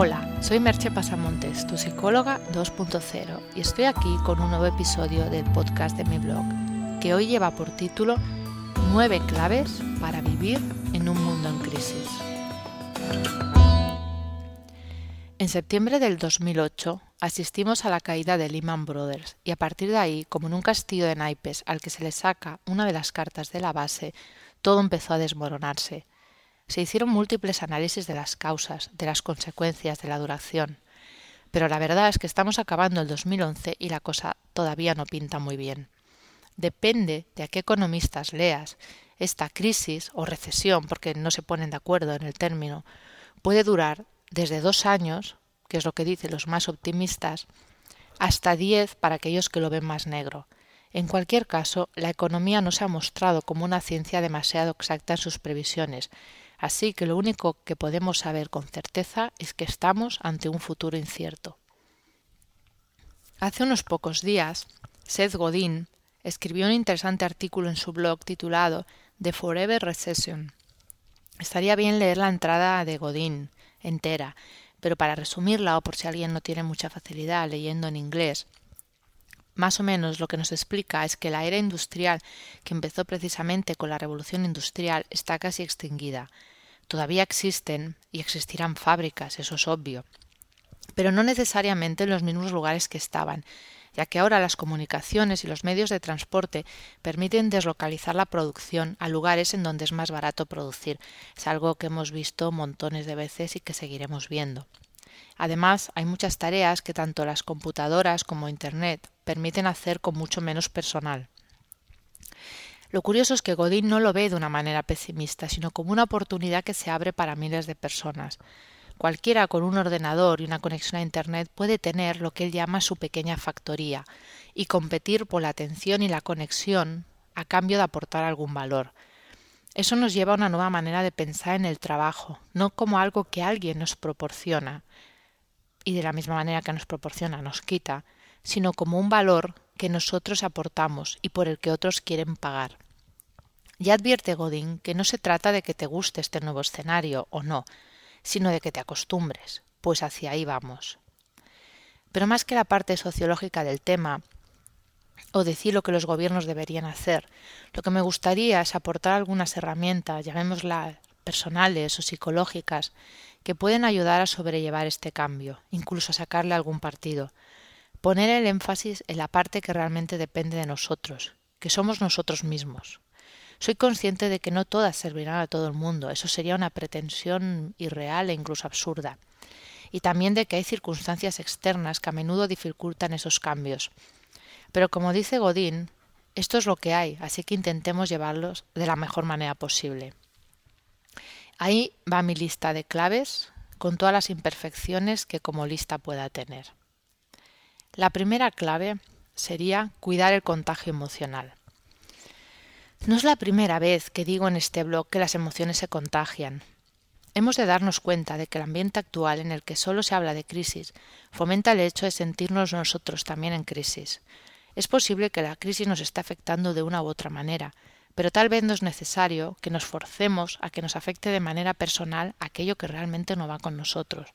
Hola, soy Merche Pasamontes, tu psicóloga 2.0, y estoy aquí con un nuevo episodio del podcast de mi blog, que hoy lleva por título 9 claves para vivir en un mundo en crisis. En septiembre del 2008 asistimos a la caída de Lehman Brothers y a partir de ahí, como en un castillo de naipes al que se le saca una de las cartas de la base, todo empezó a desmoronarse. Se hicieron múltiples análisis de las causas, de las consecuencias, de la duración. Pero la verdad es que estamos acabando el 2011 y la cosa todavía no pinta muy bien. Depende de a qué economistas leas, esta crisis o recesión, porque no se ponen de acuerdo en el término, puede durar desde dos años, que es lo que dicen los más optimistas, hasta diez para aquellos que lo ven más negro. En cualquier caso, la economía no se ha mostrado como una ciencia demasiado exacta en sus previsiones, así que lo único que podemos saber con certeza es que estamos ante un futuro incierto. Hace unos pocos días, Seth Godin escribió un interesante artículo en su blog titulado The Forever Recession. Estaría bien leer la entrada de Godin entera, pero para resumirla o por si alguien no tiene mucha facilidad leyendo en inglés, más o menos lo que nos explica es que la era industrial, que empezó precisamente con la revolución industrial, está casi extinguida. Todavía existen y existirán fábricas, eso es obvio, pero no necesariamente en los mismos lugares que estaban, ya que ahora las comunicaciones y los medios de transporte permiten deslocalizar la producción a lugares en donde es más barato producir. Es algo que hemos visto montones de veces y que seguiremos viendo. Además, hay muchas tareas que tanto las computadoras como Internet permiten hacer con mucho menos personal. Lo curioso es que Godin no lo ve de una manera pesimista, sino como una oportunidad que se abre para miles de personas. Cualquiera con un ordenador y una conexión a Internet puede tener lo que él llama su pequeña factoría y competir por la atención y la conexión a cambio de aportar algún valor. Eso nos lleva a una nueva manera de pensar en el trabajo, no como algo que alguien nos proporciona, y de la misma manera que nos proporciona nos quita, sino como un valor que nosotros aportamos y por el que otros quieren pagar. Ya advierte Godin que no se trata de que te guste este nuevo escenario o no, sino de que te acostumbres, pues hacia ahí vamos. Pero más que la parte sociológica del tema, o decir lo que los gobiernos deberían hacer, lo que me gustaría es aportar algunas herramientas, llamémoslas personales o psicológicas, que pueden ayudar a sobrellevar este cambio, incluso a sacarle algún partido. Poner el énfasis en la parte que realmente depende de nosotros, que somos nosotros mismos. Soy consciente de que no todas servirán a todo el mundo, eso sería una pretensión irreal e incluso absurda. Y también de que hay circunstancias externas que a menudo dificultan esos cambios. Pero como dice Godín, esto es lo que hay, así que intentemos llevarlos de la mejor manera posible. Ahí va mi lista de claves con todas las imperfecciones que como lista pueda tener. La primera clave sería cuidar el contagio emocional. No es la primera vez que digo en este blog que las emociones se contagian. Hemos de darnos cuenta de que el ambiente actual en el que solo se habla de crisis fomenta el hecho de sentirnos nosotros también en crisis. Es posible que la crisis nos esté afectando de una u otra manera, pero tal vez no es necesario que nos forcemos a que nos afecte de manera personal aquello que realmente no va con nosotros.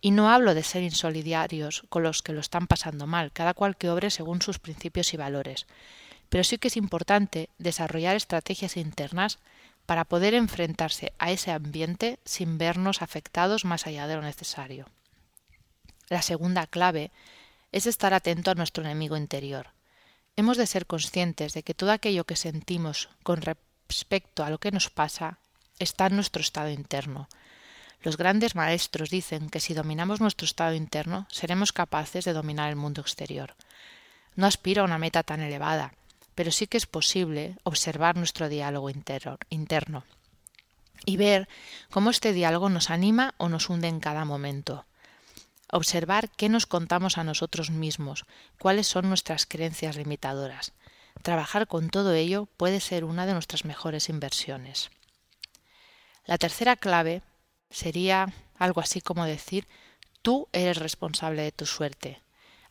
Y no hablo de ser insolidarios con los que lo están pasando mal, cada cual que obre según sus principios y valores, pero sí que es importante desarrollar estrategias internas para poder enfrentarse a ese ambiente sin vernos afectados más allá de lo necesario. La segunda clave es estar atento a nuestro enemigo interior. Hemos de ser conscientes de que todo aquello que sentimos con respecto a lo que nos pasa está en nuestro estado interno. Los grandes maestros dicen que si dominamos nuestro estado interno, seremos capaces de dominar el mundo exterior. No aspiro a una meta tan elevada, pero sí que es posible observar nuestro diálogo interno y ver cómo este diálogo nos anima o nos hunde en cada momento observar qué nos contamos a nosotros mismos, cuáles son nuestras creencias limitadoras. Trabajar con todo ello puede ser una de nuestras mejores inversiones. La tercera clave sería algo así como decir tú eres responsable de tu suerte.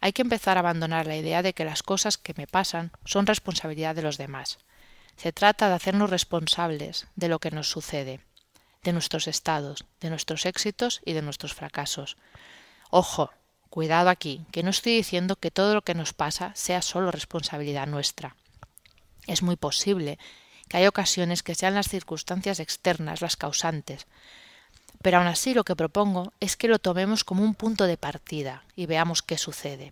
Hay que empezar a abandonar la idea de que las cosas que me pasan son responsabilidad de los demás. Se trata de hacernos responsables de lo que nos sucede. de nuestros estados, de nuestros éxitos y de nuestros fracasos. Ojo, cuidado aquí, que no estoy diciendo que todo lo que nos pasa sea solo responsabilidad nuestra. Es muy posible que haya ocasiones que sean las circunstancias externas las causantes, pero aún así lo que propongo es que lo tomemos como un punto de partida y veamos qué sucede.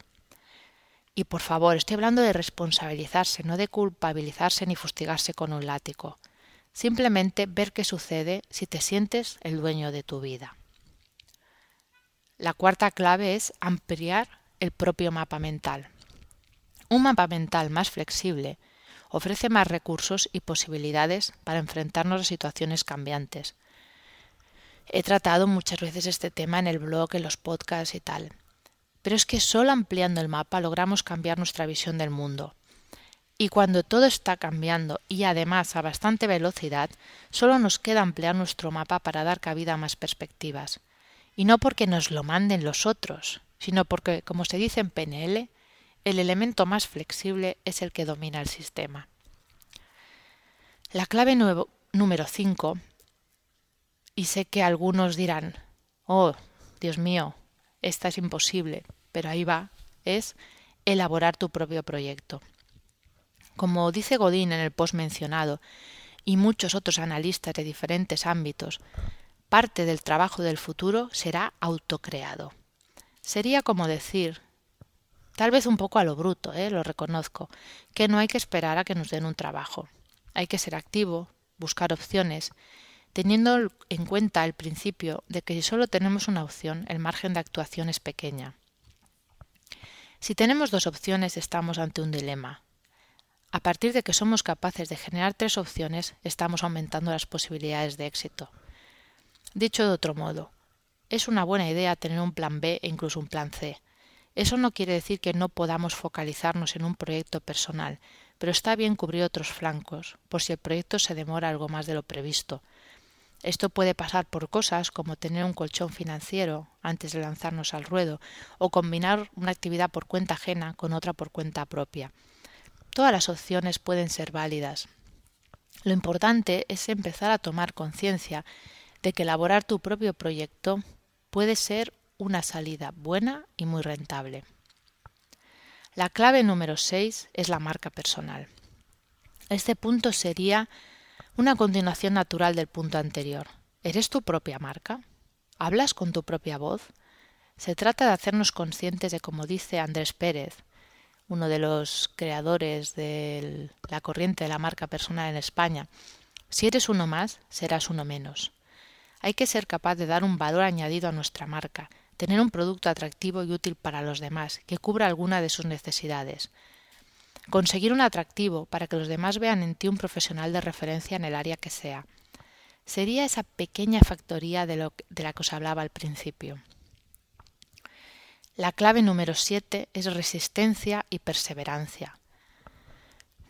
Y por favor, estoy hablando de responsabilizarse, no de culpabilizarse ni fustigarse con un látigo. Simplemente ver qué sucede si te sientes el dueño de tu vida. La cuarta clave es ampliar el propio mapa mental. Un mapa mental más flexible ofrece más recursos y posibilidades para enfrentarnos a situaciones cambiantes. He tratado muchas veces este tema en el blog, en los podcasts y tal. Pero es que solo ampliando el mapa logramos cambiar nuestra visión del mundo. Y cuando todo está cambiando y además a bastante velocidad, solo nos queda ampliar nuestro mapa para dar cabida a más perspectivas. Y no porque nos lo manden los otros, sino porque, como se dice en PNL, el elemento más flexible es el que domina el sistema. La clave número 5, y sé que algunos dirán, oh, Dios mío, esta es imposible, pero ahí va, es elaborar tu propio proyecto. Como dice Godín en el post mencionado, y muchos otros analistas de diferentes ámbitos, parte del trabajo del futuro será autocreado. Sería como decir, tal vez un poco a lo bruto, ¿eh? lo reconozco, que no hay que esperar a que nos den un trabajo. Hay que ser activo, buscar opciones, teniendo en cuenta el principio de que si solo tenemos una opción, el margen de actuación es pequeña. Si tenemos dos opciones, estamos ante un dilema. A partir de que somos capaces de generar tres opciones, estamos aumentando las posibilidades de éxito. Dicho de otro modo, es una buena idea tener un plan B e incluso un plan C. Eso no quiere decir que no podamos focalizarnos en un proyecto personal, pero está bien cubrir otros flancos, por si el proyecto se demora algo más de lo previsto. Esto puede pasar por cosas como tener un colchón financiero antes de lanzarnos al ruedo, o combinar una actividad por cuenta ajena con otra por cuenta propia. Todas las opciones pueden ser válidas. Lo importante es empezar a tomar conciencia de que elaborar tu propio proyecto puede ser una salida buena y muy rentable. La clave número 6 es la marca personal. Este punto sería una continuación natural del punto anterior. ¿Eres tu propia marca? ¿Hablas con tu propia voz? Se trata de hacernos conscientes de, como dice Andrés Pérez, uno de los creadores de la corriente de la marca personal en España. Si eres uno más, serás uno menos. Hay que ser capaz de dar un valor añadido a nuestra marca, tener un producto atractivo y útil para los demás, que cubra alguna de sus necesidades. Conseguir un atractivo para que los demás vean en ti un profesional de referencia en el área que sea. Sería esa pequeña factoría de, lo, la que os hablaba al principio. La clave número 7 es resistencia y perseverancia.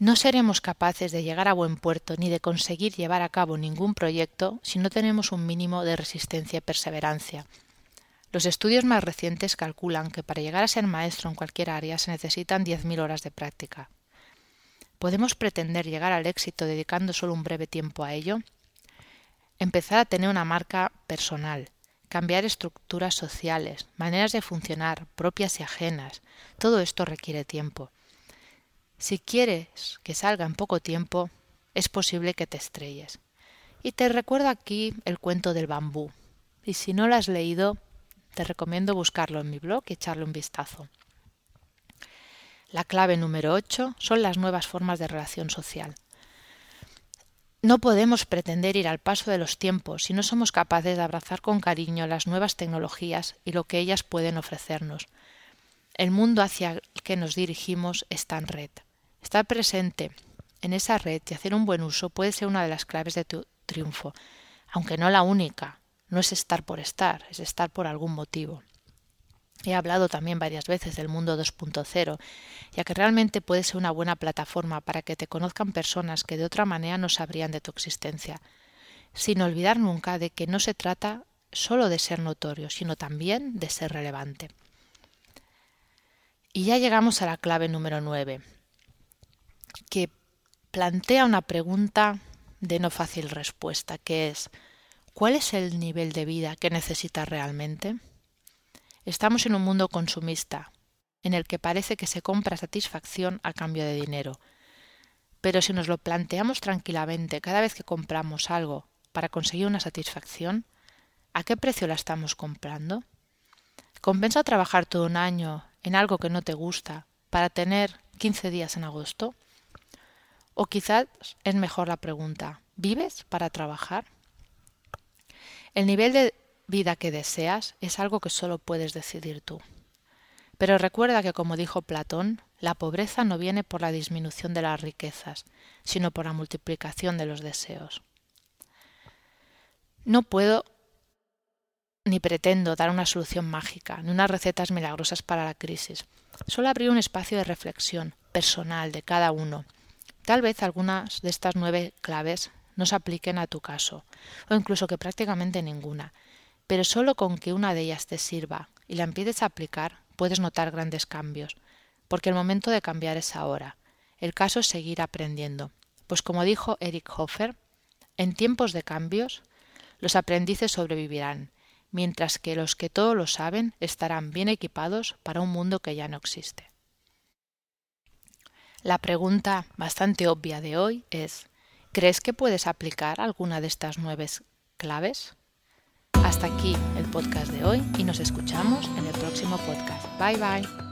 No seremos capaces de llegar a buen puerto ni de conseguir llevar a cabo ningún proyecto si no tenemos un mínimo de resistencia y perseverancia. Los estudios más recientes calculan que para llegar a ser maestro en cualquier área se necesitan 10.000 horas de práctica. ¿Podemos pretender llegar al éxito dedicando solo un breve tiempo a ello? Empezar a tener una marca personal, cambiar estructuras sociales, maneras de funcionar, propias y ajenas. Todo esto requiere tiempo. Si quieres que salga en poco tiempo, es posible que te estrelles. Y te recuerdo aquí el cuento del bambú. Y si no lo has leído, te recomiendo buscarlo en mi blog y echarle un vistazo. La clave número 8 son las nuevas formas de relación social. No podemos pretender ir al paso de los tiempos si no somos capaces de abrazar con cariño las nuevas tecnologías y lo que ellas pueden ofrecernos. El mundo hacia el que nos dirigimos está en red. Estar presente en esa red y hacer un buen uso puede ser una de las claves de tu triunfo, aunque no la única. No es estar por estar, es estar por algún motivo. He hablado también varias veces del mundo 2.0, ya que realmente puede ser una buena plataforma para que te conozcan personas que de otra manera no sabrían de tu existencia, sin olvidar nunca de que no se trata solo de ser notorio, sino también de ser relevante. Y ya llegamos a la clave número 9, que plantea una pregunta de no fácil respuesta, que es ¿cuál es el nivel de vida que necesitas realmente? Estamos en un mundo consumista, en el que parece que se compra satisfacción a cambio de dinero. Pero si nos lo planteamos tranquilamente cada vez que compramos algo para conseguir una satisfacción, ¿a qué precio la estamos comprando? ¿Compensa trabajar todo un año en algo que no te gusta para tener 15 días en agosto? O quizás es mejor la pregunta, ¿vives para trabajar? El nivel de vida que deseas es algo que solo puedes decidir tú. Pero recuerda que, como dijo Platón, la pobreza no viene por la disminución de las riquezas, sino por la multiplicación de los deseos. No puedo ni pretendo dar una solución mágica, ni unas recetas milagrosas para la crisis. Solo abrir un espacio de reflexión personal de cada uno. Tal vez algunas de estas nueve claves no se apliquen a tu caso, o incluso que prácticamente ninguna, pero solo con que una de ellas te sirva y la empieces a aplicar puedes notar grandes cambios, porque el momento de cambiar es ahora. El caso es seguir aprendiendo, pues como dijo Eric Hofer, en tiempos de cambios, los aprendices sobrevivirán, mientras que los que todo lo saben estarán bien equipados para un mundo que ya no existe. La pregunta bastante obvia de hoy es ¿Crees que puedes aplicar alguna de estas nueve claves? Hasta aquí el podcast de hoy y nos escuchamos en el próximo podcast. Bye bye.